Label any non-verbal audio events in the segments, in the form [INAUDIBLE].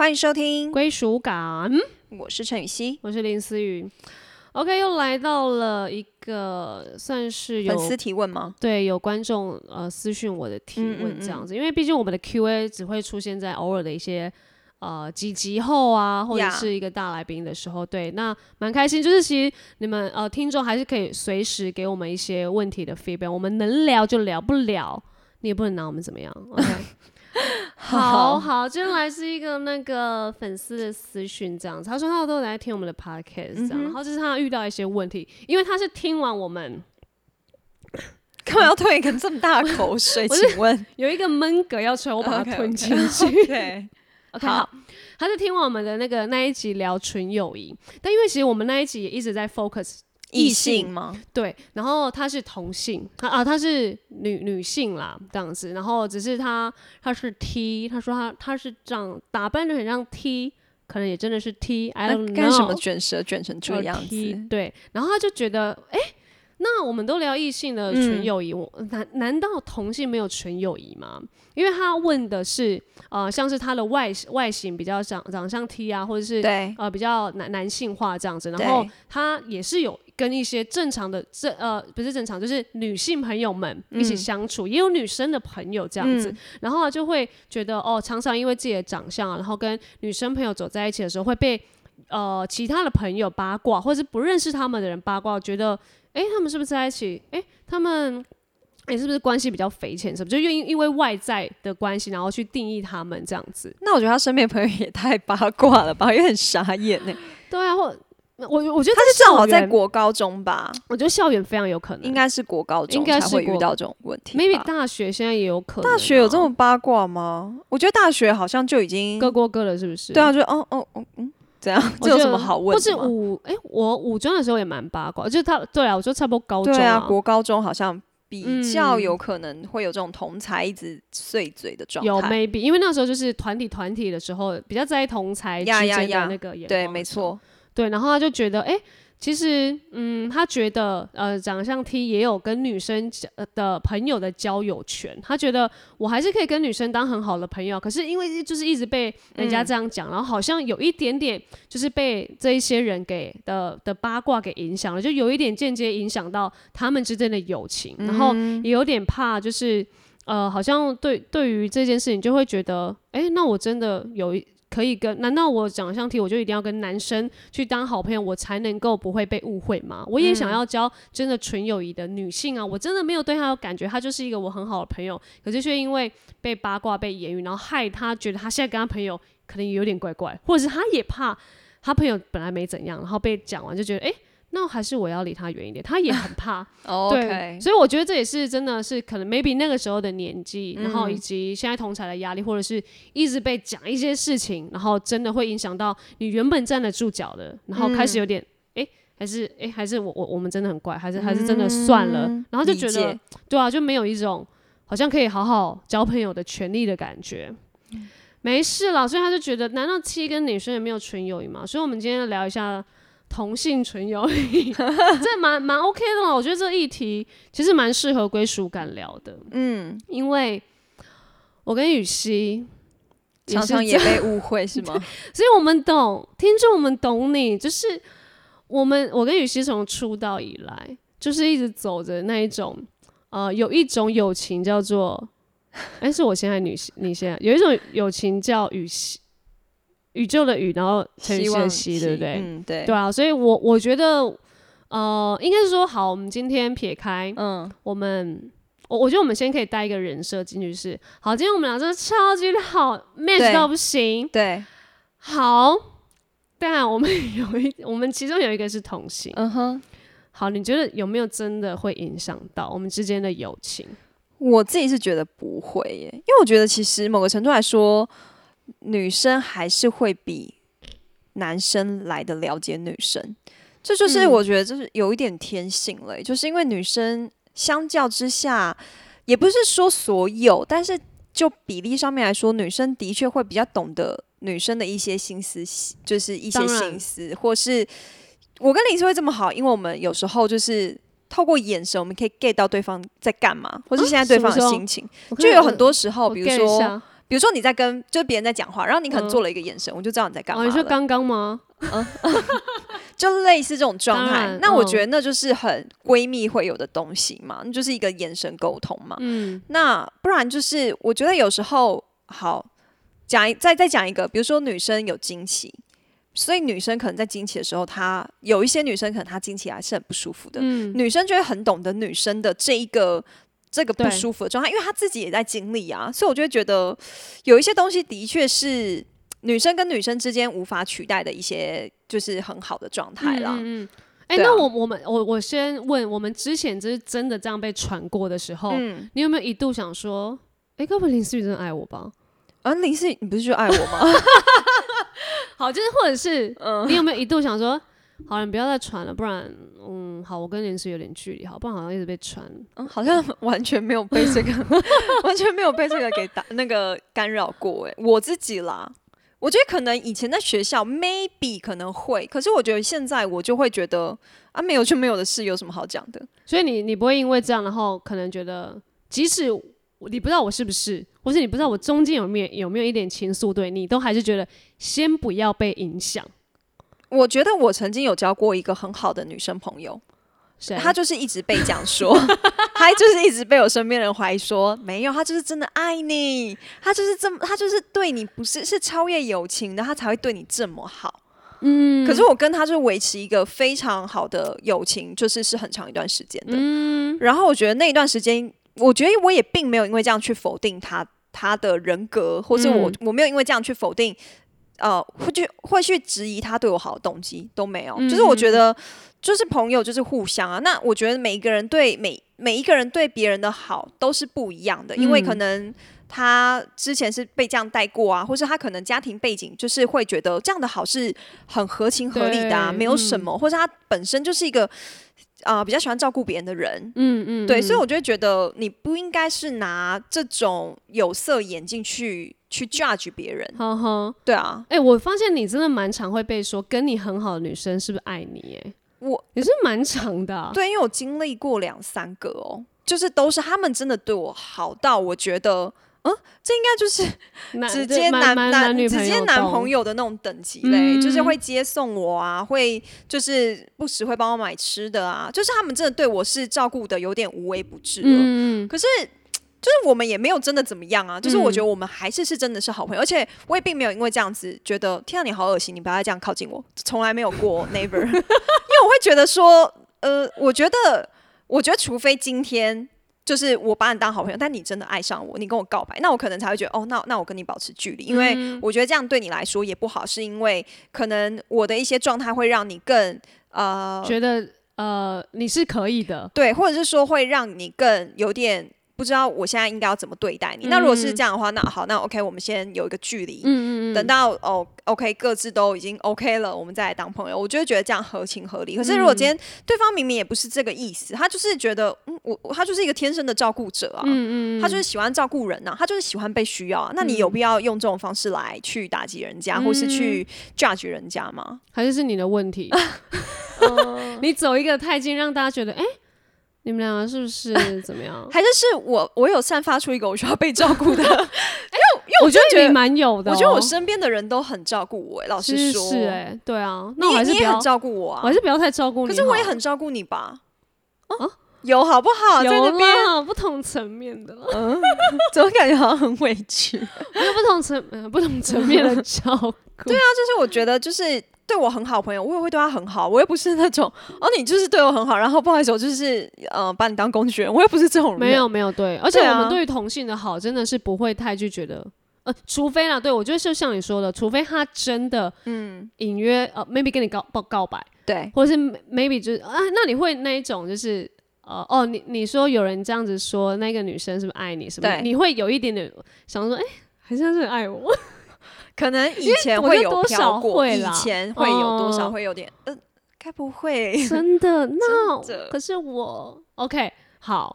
欢迎收听，归属感。我是陈雨希，我是林思雨。OK，又来到了一个算是有粉丝提问吗？对，有观众呃私讯我的提问这样子，因为毕竟我们的 Q&A 只会出现在偶尔的一些呃几集后啊，或者是一个大来宾的时候。对，那蛮开心，就是其实你们呃听众还是可以随时给我们一些问题的 feedback，我们能聊就聊，不聊你也不能拿我们怎么样。OK。[LAUGHS] [LAUGHS] 好。好，接下来是一个那个粉丝的私讯，这样子，他说他都有在听我们的 podcast，这样，然后就是他遇到一些问题，因为他是听完我们 [COUGHS] 干嘛要吞一个这么大的口水？[LAUGHS] 请问。有一个闷嗝要出来，我把它吞进去。[LAUGHS] 对，OK，好。好，他是听完我们的那个那一集聊纯友谊，但因为其实我们那一集也一直在 focus 异异性性吗？对，然后她是同性，她啊她是女女性啦，这样子，然后只是她她是 T，她说她她是这样打扮的很像 T，可能也真的是 T，I 那 don't know，干什么卷舌卷成这呃样 T，子？对，然后他就觉得，哎、那我们都聊异性的纯友谊，我难难道同性没有纯友谊吗？因为他问的是，呃，像是他的外外形比较长长相 T 啊，或者是对，呃比较男男性化这样子，然后对他也是有跟一些正常的正呃不是正常，就是女性朋友们一起相处，也有女生的朋友这样子，嗯然后就会觉得哦，常常因为自己的长相啊，然后跟女生朋友走在一起的时候会被呃其他的朋友八卦，或者是不认识他们的人八卦，觉得诶，他们是不是在一起？诶，他们。诶，是不是关系比较匪浅？什么就愿意因为外在的关系，然后去定义他们这样子？那我觉得他身边朋友也太八卦了吧，也很傻眼呢。对啊，或我我觉得他是正好在园国高中吧？我觉得校园非常有可能，应该是国高中才会遇到这种问题。maybe 大学现在也有可能啊、大学有这么八卦吗？我觉得大学好像就已经各过各了，是不是？对啊，就哦哦哦嗯，怎样 [LAUGHS] 这有什么好问或是？五哎、我五中的时候也蛮八卦，就是他对啊，我就差不多高中对啊，国高中好像比较嗯有可能会有这种同才一直碎嘴的状态有。maybe，因为那时候就是团体团体的时候，比较在意同才之间的那个眼对，没错。对，然后他就觉得，哎、其实，嗯，他觉得，呃，长相 T 也有跟女生的朋友的交友权，他觉得我还是可以跟女生当很好的朋友，可是因为就是一直被人家这样讲，然后好像有一点点就是被这一些人给的的八卦给影响了，就有一点间接影响到他们之间的友情，然后也有点怕，就是呃，好像对对于这件事情就会觉得，哎、那我真的有一。可以跟？难道我长相题我就一定要跟男生去当好朋友，我才能够不会被误会吗？我也想要交真的纯友谊的女性啊！我真的没有对她有感觉，她就是一个我很好的朋友，可是却因为被八卦、被言语，然后害她觉得她现在跟她朋友可能有点怪怪，或者是她也怕她朋友本来没怎样，然后被讲完就觉得，哎、那还是我要离他远一点。他也很怕，[LAUGHS] 对所以我觉得这也是真的是可能 maybe 那个时候的年纪，然后以嗯及现在同才的压力，或者是一直被讲一些事情，然后真的会影响到你原本站得住脚的，然后开始有点诶，还是诶，还是我我我们真的很怪，还是还是真的算了，然后就觉得对啊，就没有一种好像可以好好交朋友的权利的感觉。没事了，所以他就觉得，难道 T 跟女生也没有纯友谊吗？所以我们今天聊一下同性纯友谊，[LAUGHS] 这蛮蛮 OK 的啦。我觉得这个议题其实蛮适合归属感聊的，嗯，因为我跟雨熙常常也被误会是吗？[LAUGHS] 所以我们懂听众，我们懂你，就是我们我跟雨熙从出道以来，就是一直走着那一种，呃，有一种友情叫做，哎、是我先还是女你先啊？有一种友情叫雨熙，宇宙的宇，然后陈雨希望熙的熙，对不对？嗯，对，对啊，所以我我觉得，呃，应该是说，好，我们今天撇开嗯，我们，我我觉得我们先可以带一个人设进去是，好，今天我们俩真的超级好 match 到不行，对，好，但我们有一，我们其中有一个是同性，嗯哼。好，你觉得有没有真的会影响到我们之间的友情？我自己是觉得不会耶，因为我觉得其实某个程度来说，女生还是会比男生来的了解女生，这就是嗯。我觉得就是有一点天性了耶，就是因为女生相较之下，也不是说所有，但是就比例上面来说，女生的确会比较懂得女生的一些心思，就是一些心思，或是我跟林思会这么好，因为我们有时候就是。透过眼神，我们可以 get 到对方在干嘛，或是现在对方的心情。就有很多时候，比如说，下比如说你在跟就是别人在讲话，然后你可能嗯。做了一个眼神，我就知道你在干嘛哦，你说刚刚吗？嗯。[LAUGHS] 就类似这种状态。那我觉得那就是很闺蜜会有的东西嘛，那就是一个眼神沟通嘛。嗯。那不然就是我觉得有时候好讲一再再讲一个，比如说女生有经期。所以女生可能在经期的时候，她有一些女生可能她经期还是很不舒服的，嗯，女生就会很懂得女生的这一个这个不舒服的状态，因为他自己也在经历啊，所以我就会觉得有一些东西的确是女生跟女生之间无法取代的一些，就是很好的状态啦。嗯嗯。哎、那我我们我我先问，我们之前就是真的这样被传过的时候，嗯，你有没有一度想说，哎、该不会林思雨真的爱我吧？啊林思雨，你不是就爱我吗？[LAUGHS] 好，就是或者是嗯你有没有一度想说，好了，你不要再传了，不然，嗯，好，我跟林思有点距离，好，不然好像一直被传。嗯，好像 [LAUGHS] 完全没有被这个，[LAUGHS] 完全没有被这个给打那个干扰过。哎，我自己啦，我觉得可能以前在学校 maybe 可能会，可是我觉得现在我就会觉得啊，没有就没有的事，有什么好讲的？所以你你不会因为这样，然后可能觉得，即使你不知道我是不是，或是你不知道我中间有没有有没有一点情愫对你，都还是觉得先不要被影响。我觉得我曾经有交过一个很好的女生朋友，谁？她就是一直被这样说，[LAUGHS] 她就是一直被我身边人怀疑说没有，她就是真的爱你，她就是这么，她就是对你不是是超越友情的，她才会对你这么好。嗯可是我跟她就维持一个非常好的友情，就是是很长一段时间的。嗯然后我觉得那一段时间，我觉得我也并没有因为这样去否定她她的人格，或是我、嗯我没有因为这样去否定，呃，会去会去质疑他对我好的动机都没有。嗯就是我觉得，就是朋友就是互相啊。那我觉得每一个人对每每一个人对别人的好都是不一样的，因为嗯可能。他之前是被这样带过啊，或是他可能家庭背景就是会觉得这样的好是很合情合理的啊，没有什嗯么，或是他本身就是一个呃比较喜欢照顾别人的人，嗯嗯，对，嗯所以我就会觉得你不应该是拿这种有色眼镜去去 judge 别人。呵呵，对啊，哎、我发现你真的蛮常会被说跟你很好的女生是不是爱你？哎，我也是蛮长的、啊。对，因为我经历过两三个哦，就是都是他们真的对我好到我觉得，嗯，这应该就是 [LAUGHS] 直接男男女直接男朋友的那种等级嘞，就是嗯会接送我啊，会就是不时会帮我买吃的啊，就是他们真的对我是照顾的有点无微不至了。嗯嗯可是。就是我们也没有真的怎么样啊，就是我嗯觉得我们还是是真的是好朋友，而且我也并没有因为这样子觉得天啊你好恶心，你不要再这样靠近我，从来没有过 [LAUGHS] never，[LAUGHS] 因为我会觉得说，呃，我觉得我觉得除非今天就是我把你当好朋友，但你真的爱上我，你跟我告白，那我可能才会觉得哦，那那我跟你保持距离，因为嗯我觉得这样对你来说也不好，是因为可能我的一些状态会让你更呃觉得呃你是可以的，对，或者是说会让你更有点不知道我现在应该要怎么对待你。那如果是这样的话，那好，那 OK，我们先有一个距离，嗯嗯嗯，等到哦 OK 各自都已经 OK 了，我们再来当朋友。我就会觉得这样合情合理。可是如果今天对方明明也不是这个意思，他就是觉得嗯，我我他就是一个天生的照顾者啊。嗯嗯嗯，他就是喜欢照顾人呐、他就是喜欢被需要啊。那你有必要用这种方式来去打击人家，或是去 judge 人家吗？还是是你的问题，[LAUGHS] 你走一个太近，让大家觉得哎。[LAUGHS] 你们两个是不是 [LAUGHS] 怎么样？还是是我我有散发出一个我需要被照顾的？[LAUGHS] 我觉觉得得你蛮有的哦、我觉得我身边的人都很照顾我、欸，老实说，是哎、对啊，你那我还是不要也你也很，照顾我啊我还。是不要太照顾你。可是我也很照顾你吧？啊，有好不好？在有那边，啦，不同层面的，嗯，[LAUGHS] 怎么感觉好像很委屈？有不同层呃不同层面的照顾。对啊，就是我觉得，就是对我很好的朋友，我也会对他很好。我又不是那种哦，你就是对我很好，然后不好意思，我就是呃把你当工具人，我又不是这种人。没有没有对，而且我们对于同性的好真的是不会太去觉得。呃，除非啦，对我觉得就像你说的，除非他真的嗯，隐约呃，maybe 跟你告告告白，对，或者是 maybe 就是啊，那你会那一种就是呃哦，你你说有人这样子说那个女生是不是爱你什么的？对你会有一点点想说，哎、还是他是爱我？[LAUGHS] 可能以前会有得多少飘过，以啦前会有多少哦会有点，呃，该不会？[LAUGHS] 真的？[LAUGHS] 那真的可是我 OK 好，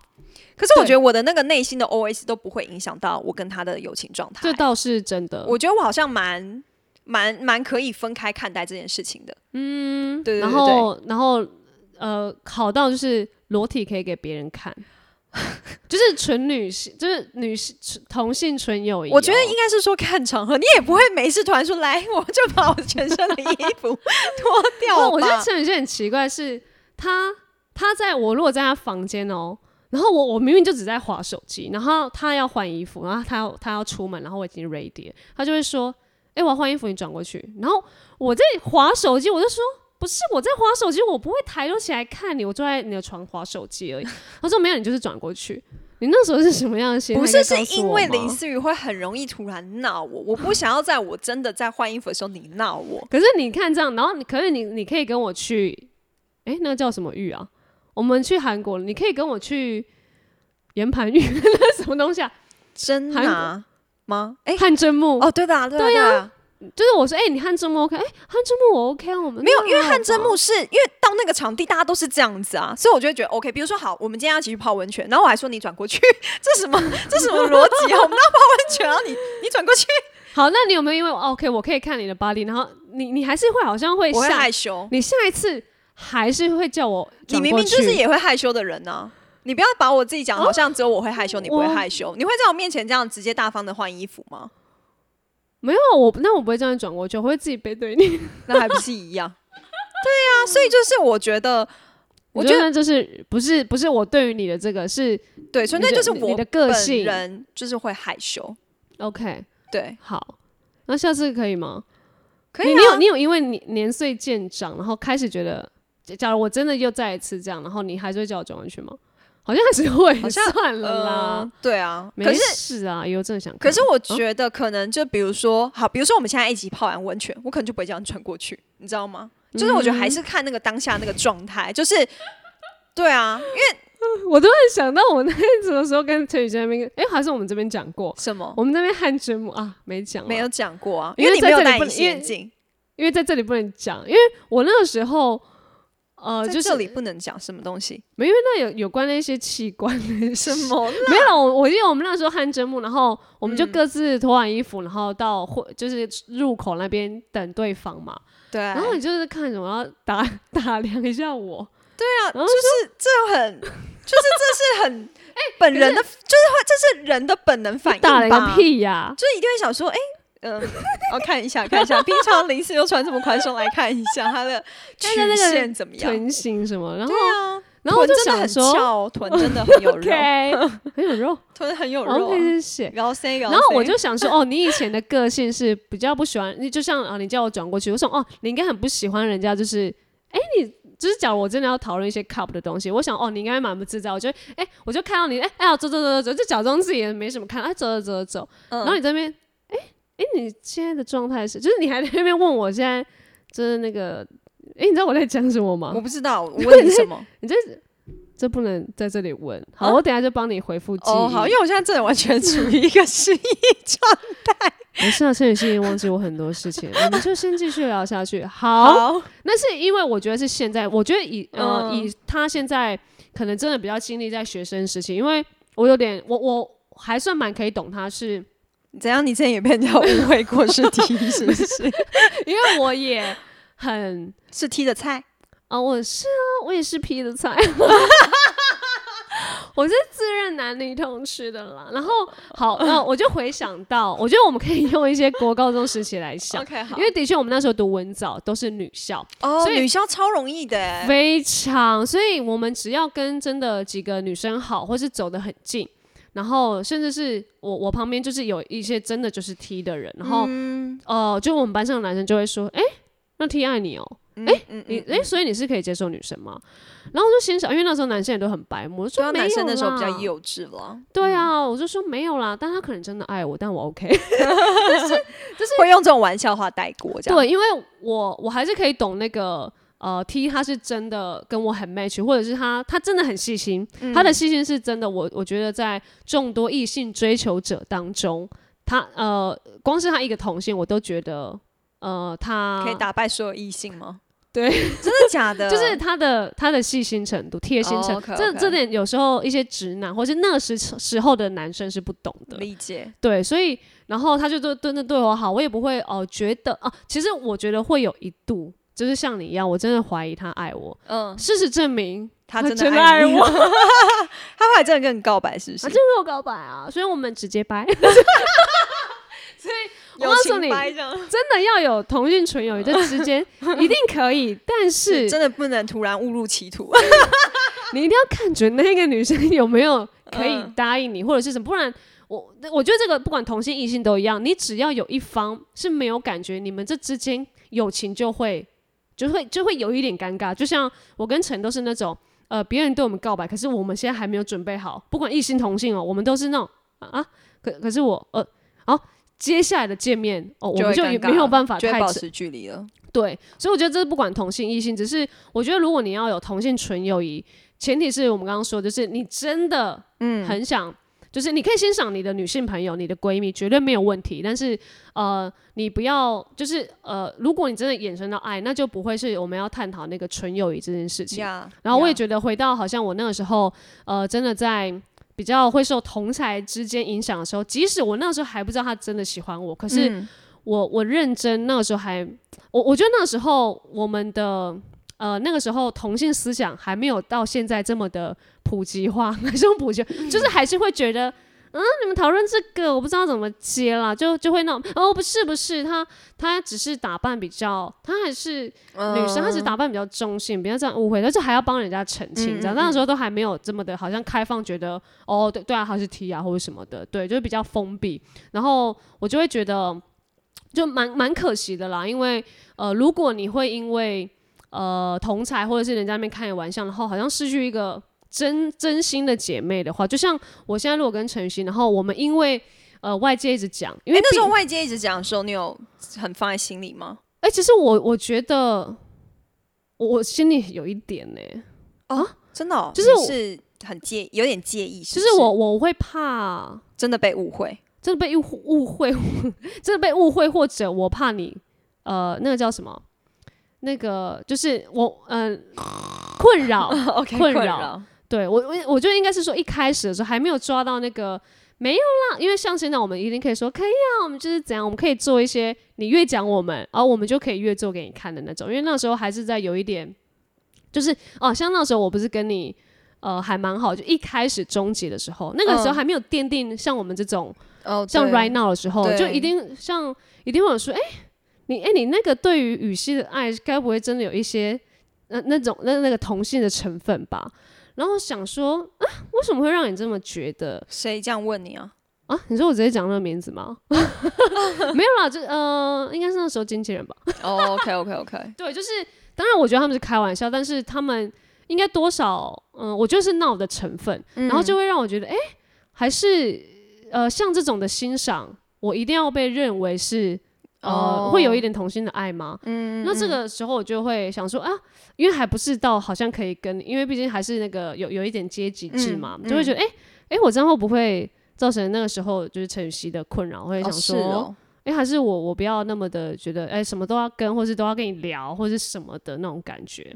可是我对觉得我的那个内心的 OS 都不会影响到我跟他的友情状态这。倒是真的。我觉得我好像蛮蛮蛮可以分开看待这件事情的。嗯，对对对然后然后呃，好到就是裸体可以给别人看，[LAUGHS] 就是纯女性，就是女性同性纯友谊哦。我觉得应该是说看场合，你也不会没事突然说来，我就把我全身的衣服脱掉 [LAUGHS] 我觉得陈宇轩很奇怪，是他他在我如果在他房间哦，然后我我明明就只在划手机，然后他要换衣服，然后他要他要出门，然后我已经 ready，了他就会说：“哎、我要换衣服，你转过去。”然后我在划手机，我就说。不是我在划手机，我不会抬头起来看你，我坐在你的床划手机而已。[LAUGHS] 他说没有，你就是转过去。你那时候是什么样的心态？不是，是因为林思雨会很容易突然闹我，我不想要在我真的在换衣服的时候你闹我。可是你看这样，然后你可是你你可以跟我去，哎、那个叫什么玉啊？我们去韩国，你可以跟我去岩盘浴，[LAUGHS] 那什么东西啊？真韩拿吗？哎、汗蒸木。哦，对的、啊，对的、就是我说，哎、你汗蒸木 OK？哎、汗蒸木我 OK 啊，我们没有，因为汗蒸木是因为到那个场地大家都是这样子啊，所以我就会觉得 OK。比如说，好，我们今天要一起去泡温泉，然后我还说你转过去，[LAUGHS] 这什么 [LAUGHS] 这什么逻辑啊？我们要泡温泉，然后你你转过去，好，那你有没有因为 OK，我可以看你的 body，然后你你还是会好像会我会，害羞。你下一次还是会叫我你明明就是也会害羞的人呢、你不要把我自己讲得好像只有我会害羞，你不会害羞。你会在我面前这样直接大方的换衣服吗？没有我，那我不会这样转过去，我会自己背对你。[LAUGHS] 那还不是一样？[LAUGHS] 对啊，所以就是我觉得，我觉得就是不是不是我对于你的这个是对，纯你的粹就是我的个性人就是会害羞。OK 对，好，那下次可以吗？可以、啊、你你有你有因为你年岁渐长，然后开始觉得，假如我真的又再一次这样，然后你还是会叫我转过去吗？好像还是会，好像算了啦呃，，对啊，没可是。事啊，以后真的想。可是我觉得可能就比如说，好，比如说我们现在一起泡完温泉，我可能就不会这样穿过去，你知道吗？就是我觉得还是看那个当下那个状态，[LAUGHS] 就是对啊，因为 [LAUGHS] 我突然想到，我那天什么时候跟陈宇在那边，哎、还是我们这边讲过，什么我们那边汗蒸木啊，没讲啊，没有讲过啊，因为为你没有在这里戴隐形不能因为眼镜，因为在这里不能讲，因为我那个时候。呃，就是这里不能讲什么东西，没，因为那有有关那些器官的 [LAUGHS] 什么 [LAUGHS] 没有，我我记得我们那时候汗蒸木，然后我们就嗯各自脱完衣服，然后到会就是入口那边等对方嘛。对，然后你就是看什么，然后打 [LAUGHS] 打量一下我。对啊，然后就是这很，就是这是很哎本人的，就是会这是人的本能反应打了吧个，屁呀、就是一定会想说，哎、嗯，我看一下看一下，平常林思又穿这么宽松，来看一下他的 [LAUGHS] 曲线怎么样？臀型什么，然后啊，然后我就想说翘，臀真的很有肉 [LAUGHS] 很有肉 [LAUGHS] 臀很有肉、啊。谢谢。然后然后我就想说，哦，你以前的个性是比较不喜欢，你就像啊，你叫我转过去，我说哦，你应该很不喜欢人家，就是，哎，你就是假如我真的要讨论一些 cup 的东西，我想哦，你应该蛮不自在，我觉得哎，我就看到你，哎哎呀，走走走走走，就假装自己也没什么看，哎，走走走走然后你这边，你现在的状态是，就是你还在那边问我现在就是那个，哎，你知道我在讲什么吗 [LAUGHS] 我？不知道，我问你什么？你这这不能在这里问，好，啊我等下就帮你回复记忆。哦，好，因为我现在真的完全处于一个失忆状态。[LAUGHS] 没事啊，陈雨欣已经忘记我很多事情，我们就先继续聊下去。好，好，那是因为我觉得是现在，我觉得以呃、嗯以他现在可能真的比较经历在学生时期，因为我有点我我还算蛮可以懂他是，怎样？你之前也被人家误会过是 [LAUGHS] T 是不是？因为我也很 [LAUGHS] 是 T 的菜。啊、我是啊，我也是 P 的菜。[LAUGHS] 我是自认男女通吃的啦，然后好，那我就回想到，我觉得我们可以用一些国高中时期来想，OK，好因为的确我们那时候读文藻都是女校，哦，所以女校超容易的欸，非常，所以我们只要跟真的几个女生好，或是走得很近，然后甚至是我我旁边就是有一些真的就是 T 的人，然后、嗯。呃，就我们班上的男生就会说，哎、那 T 爱你哦、嗯哎嗯你哎、所以你是可以接受女生吗？然后我就心想，因为那时候男生也都很白目，我说没有男生那时候比较幼稚了，对啊，我就说没有啦，但他可能真的爱我，但我 OK [LAUGHS] 就是。会用这种玩笑话带过，这样。对，因为我我还是可以懂那个呃 T，他是真的跟我很 match，或者是他他真的很细心，他的细心是真的，我我觉得在众多异性追求者当中，他呃光是他一个同性，我都觉得呃他可以打败所有异性吗？[LAUGHS] 对，[LAUGHS] 真的假的？就是他的他的细心程度、贴心程度，这这点有时候一些直男或是那时时候的男生是不懂的。理解，对，所以然后他就对真的对我好，我也不会哦、觉得啊，其实我觉得会有一度就是像你一样，我真的怀疑他爱我。嗯，事实证明，他真的真爱我 [LAUGHS] 他后来真的跟你告白，是不是他？真的跟我告白啊，所以我们直接掰。[LAUGHS] 所以我告诉你 [LAUGHS] 真的要有同性纯友谊，这之间一定可以，但是真的不能突然误入歧途。你一定要看准那个女生有没有可以嗯答应你，或者是什么，不然我我觉得这个不管同性异性都一样，你只要有一方是没有感觉，你们这之间友情就会就会就会有一点尴尬。就像我跟陈都是那种，呃，别人对我们告白，可是我们现在还没有准备好，不管异性同性哦，我们都是那种啊啊，可可是我呃，好、接下来的见面哦，我们就没有办法太保持距离了。对，所以我觉得这是不管同性异性，只是我觉得如果你要有同性纯友谊，前提是我们刚刚说，就是你真的嗯很想，就是你可以欣赏你的女性朋友、你的闺蜜，绝对没有问题。但是呃，你不要就是呃，如果你真的衍生到爱，那就不会是我们要探讨那个纯友谊这件事情。呀，然后我也觉得回到好像我那个时候，呃，真的在比较会受同才之间影响的时候，即使我那个时候还不知道他真的喜欢我，可是嗯我我认真那个时候还，我我觉得那个时候我们的呃那个时候同性思想还没有到现在这么的普及化，[LAUGHS] 还是普及，就是还是会觉得。嗯，你们讨论这个，我不知道怎么接啦，就就会那种哦，不是不是，她她只是打扮比较，她还是女生，她只是打扮比较中性，不要这样误会，但是还要帮人家澄清，这样、嗯嗯那个时候都还没有这么的，好像开放，觉得哦，对对啊，他是 T 啊或者什么的，对，就是比较封闭，然后我就会觉得就蛮蛮可惜的啦，因为呃，如果你会因为呃同才或者是人家那边开你玩笑，然后好像失去一个真真心的姐妹的话，就像我现在如果跟陈曦，然后我们因为呃外界一直讲，因为哎，那时候外界一直讲的时候，你有很放在心里吗？哎、其实我我觉得我我心里有一点呢、啊真的哦，就是很介，有点介意，是是就是我我会怕真的被误会。真的被误误会，真的被误会，或者我怕你呃那个叫什么？那个就是我嗯、呃、困扰 [LAUGHS] 困扰扰。对我我我觉得应该是说一开始的时候还没有抓到那个没有啦，因为像现在我们一定可以说可以啊，我们就是怎样，我们可以做一些你越讲我们，然后我们就可以越做给你看的那种。因为那时候还是在有一点，就是哦，像那时候我不是跟你呃还蛮好，就一开始终结的时候，那个时候嗯还没有奠定像我们这种。哦，像 right now 的时候，就一定像一定会有说，哎、你哎、你那个对于羽西的爱，该不会真的有一些呃那种那那个同性的成分吧？然后想说啊，为什么会让你这么觉得谁这样问你啊？啊？你说我直接讲那个名字吗？[LAUGHS] 没有啦，就呃，应该是那时候经纪人吧。哦，OK，OK，OK，[LAUGHS] 对，就是当然，我觉得他们是开玩笑，但是他们应该多少，嗯、我觉得是闹的成分，然后就会让我觉得，哎、还是呃，像这种的欣赏，我一定要被认为是呃，哦会有一点童心的爱吗？嗯，那这个时候我就会想说啊，因为还不是到好像可以跟，因为毕竟还是那个有有一点阶级制嘛，嗯就会觉得，哎、哎、我这样会不会造成那个时候就是陈雨希的困扰？我会想说，哦，哎、还是我我不要那么的觉得，哎、什么都要跟，或是都要跟你聊，或是什么的那种感觉。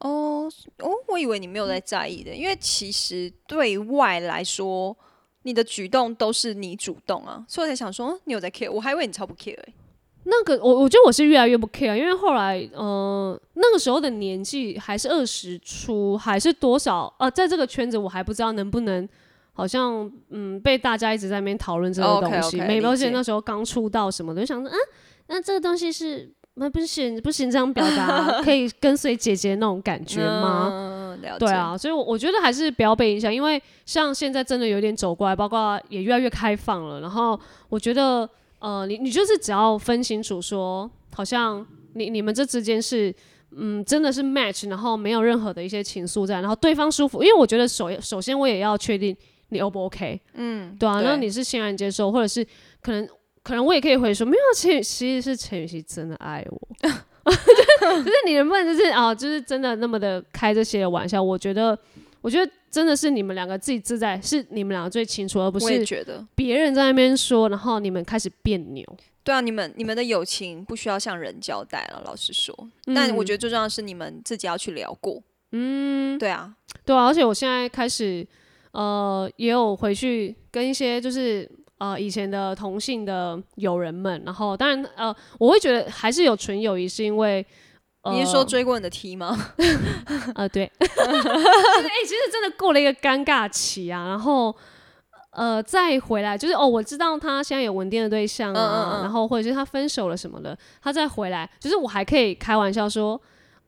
哦哦，我以为你没有在在意的，因为其实对外来说，你的举动都是你主动啊，所以我才想说，嗯你有在 care，我还以为你超不 care 欸那个我我觉得我是越来越不 care，因为后来呃那个时候的年纪还是二十出，还是多少呃，在这个圈子我还不知道能不能。好像嗯，被大家一直在那边讨论这个哦东西理解且那时候刚出道什么的，就想说啊，那这个东西是那不行不行这样表达，[LAUGHS] 可以跟随姐姐那种感觉吗？嗯，了解。对，啊，所以我，我觉得还是不要被影响，因为像现在真的有点走过来，包括也越来越开放了。然后我觉得，呃，你你就是只要分清楚说，好像你你们这之间是，嗯，真的是 match，然后没有任何的一些情愫在，然后对方舒服，因为我觉得首首先我也要确定你 O 不 OK，嗯，对啊，对那你是欣然接受，或者是可能可能我也可以回说，没有，其实其实是陈雨希真的爱我。[LAUGHS] [LAUGHS] 就是你能不能就是啊，就是真的那么的开这些玩笑？我觉得，我觉得真的是你们两个自己自在，是你们两个最清楚，而不我也是觉得。别人在那边说，然后你们开始别扭。对啊，你们你们的友情不需要向人交代了，老实说。嗯但我觉得最重要的是你们自己要去聊过。嗯，对啊，对啊，而且我现在开始，呃，也有回去跟一些就是呃以前的同性的友人们，然后当然呃，我会觉得还是有纯友谊，是因为你是说追过你的 T 吗？[LAUGHS] 呃，对，[LAUGHS] 哎、其实真的过了一个尴尬期啊，然后呃再回来，就是哦，我知道他现在有稳定的对象啊，嗯嗯嗯。然后或者是他分手了什么的，他再回来，就是我还可以开玩笑说，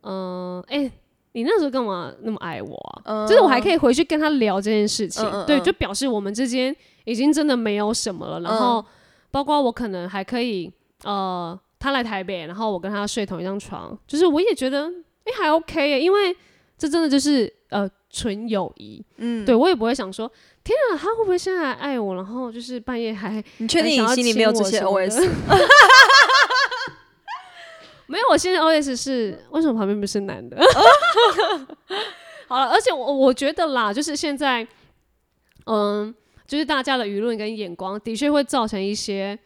嗯、哎、你那时候干嘛那么爱我就是我还可以回去跟他聊这件事情，对，就表示我们之间已经真的没有什么了。然后，包括我可能还可以，呃，他来台北，然后我跟他睡同一张床，就是我也觉得，哎、还 OK 耶，因为这真的就是呃纯友谊。嗯，对我也不会想说，天啊，他会不会现在还爱我？然后就是半夜还你确定你心里没有这些 OS？[LAUGHS] 没有，我现在 OS 是为什么旁边不是男的？[LAUGHS] 好了，而且我我觉得啦，就是现在，嗯，就是大家的舆论跟眼光的确会造成一些。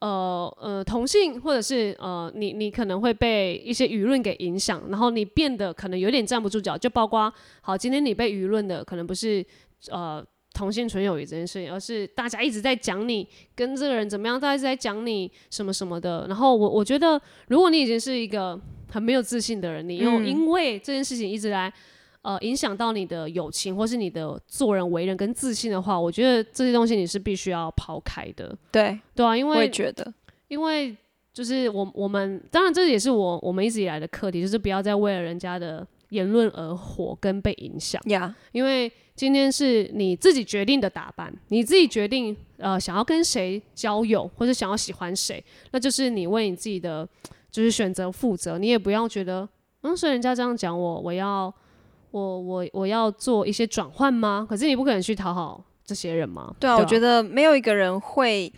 呃呃，同性或者是呃，你你可能会被一些舆论给影响，然后你变得可能有点站不住脚。就包括好，今天你被舆论的可能不是呃同性纯友谊这件事情，而是大家一直在讲你跟这个人怎么样，大家一直在讲你什么什么的。然后我我觉得，如果你已经是一个很没有自信的人，你又嗯因为这件事情一直来呃影响到你的友情，或是你的做人为人跟自信的话，我觉得这些东西你是必须要抛开的，对，对啊，因我也为觉得，因为就是我我们当然这也是我我们一直以来的课题，就是不要再为了人家的言论而活跟被影响。呀，因为今天是你自己决定的打扮，你自己决定呃想要跟谁交友，或者想要喜欢谁，那就是你为你自己的就是选择负责。你也不要觉得，嗯，所以人家这样讲我，我要我我我要做一些转换吗？可是你不可能去讨好这些人吗？对啊，我觉得得没有一个人会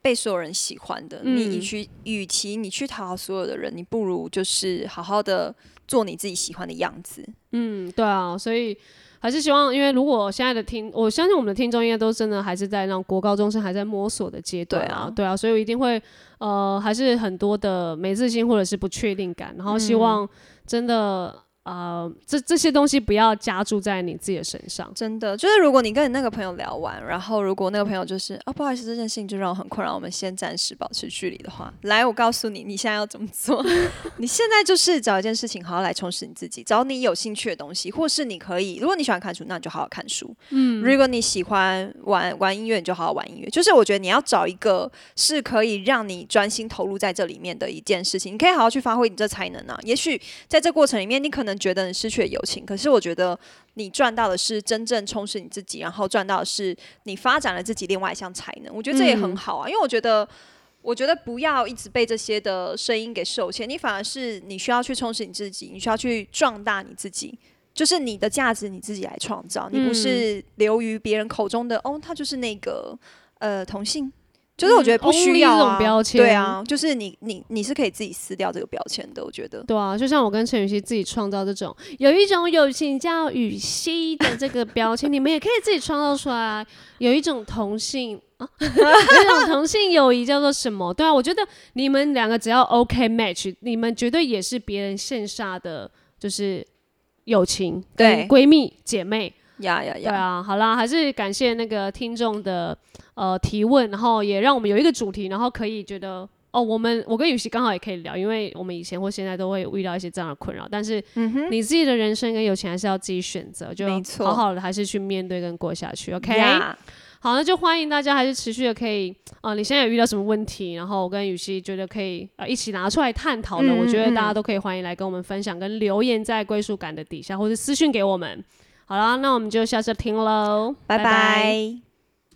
被所有人喜欢的。嗯你与其与其你去讨好所有的人，你不如就是好好的做你自己喜欢的样子。嗯，对啊，所以。还是希望，因为如果现在的听，我相信我们的听众应该都真的还是在让国高中生还在摸索的阶段对啊对啊，所以我一定会呃，还是很多的没自信或者是不确定感，然后希嗯望真的、呃，这这些东西不要加注在你自己的身上。真的，就是如果你跟你那个朋友聊完，然后如果那个朋友就是啊，不好意思，这件事情就让我很困扰，我们先暂时保持距离的话，来，我告诉你，你现在要怎么做？[LAUGHS] 你现在就是找一件事情，好好来充实你自己，找你有兴趣的东西，或是你可以，如果你喜欢看书，那你就好好看书。嗯，如果你喜欢玩玩音乐，你就好好玩音乐。就是我觉得你要找一个是可以让你专心投入在这里面的一件事情，你可以好好去发挥你这才能啊。也许在这过程里面，你可能觉得你失去了友情，可是我觉得你赚到的是真正充实你自己，然后赚到的是你发展了自己另外一项才能。我觉得这也很好啊，因为我觉得。我觉得不要一直被这些的声音给受限，你反而是你需要去充实你自己，你需要去壮大你自己，就是你的价值你自己来创造，你不是流于别人口中的哦，他就是那个呃同性，就是我觉得不需要、啊嗯这种标签对啊，就是你你你是可以自己撕掉这个标签的，我觉得。对啊，就像我跟陈雨希自己创造这种有一种友情叫雨熙的这个标签，你们也可以自己创造出来。有一种同性啊，[LAUGHS] 有一种同性友谊叫做什么？对啊，我觉得你们两个只要 OK match，你们绝对也是别人线下的就是友情，对闺蜜姐妹。呀呀呀！对啊，好啦，还是感谢那个听众的呃提问，然后也让我们有一个主题，然后可以觉得哦，我们我跟雨熙刚好也可以聊，因为我们以前或现在都会遇到一些这样的困扰，但是你自己的人生跟友情还是要自己选择，就好好的还是去面对跟过下去，OK？呀好，那就欢迎大家还是持续的可以，呃，你现在有遇到什么问题，然后我跟雨熙觉得可以呃一起拿出来探讨的，嗯我觉得嗯大家都可以欢迎来跟我们分享，跟留言在归属感的底下，或者私讯给我们。好了，那我们就下次听喽，拜拜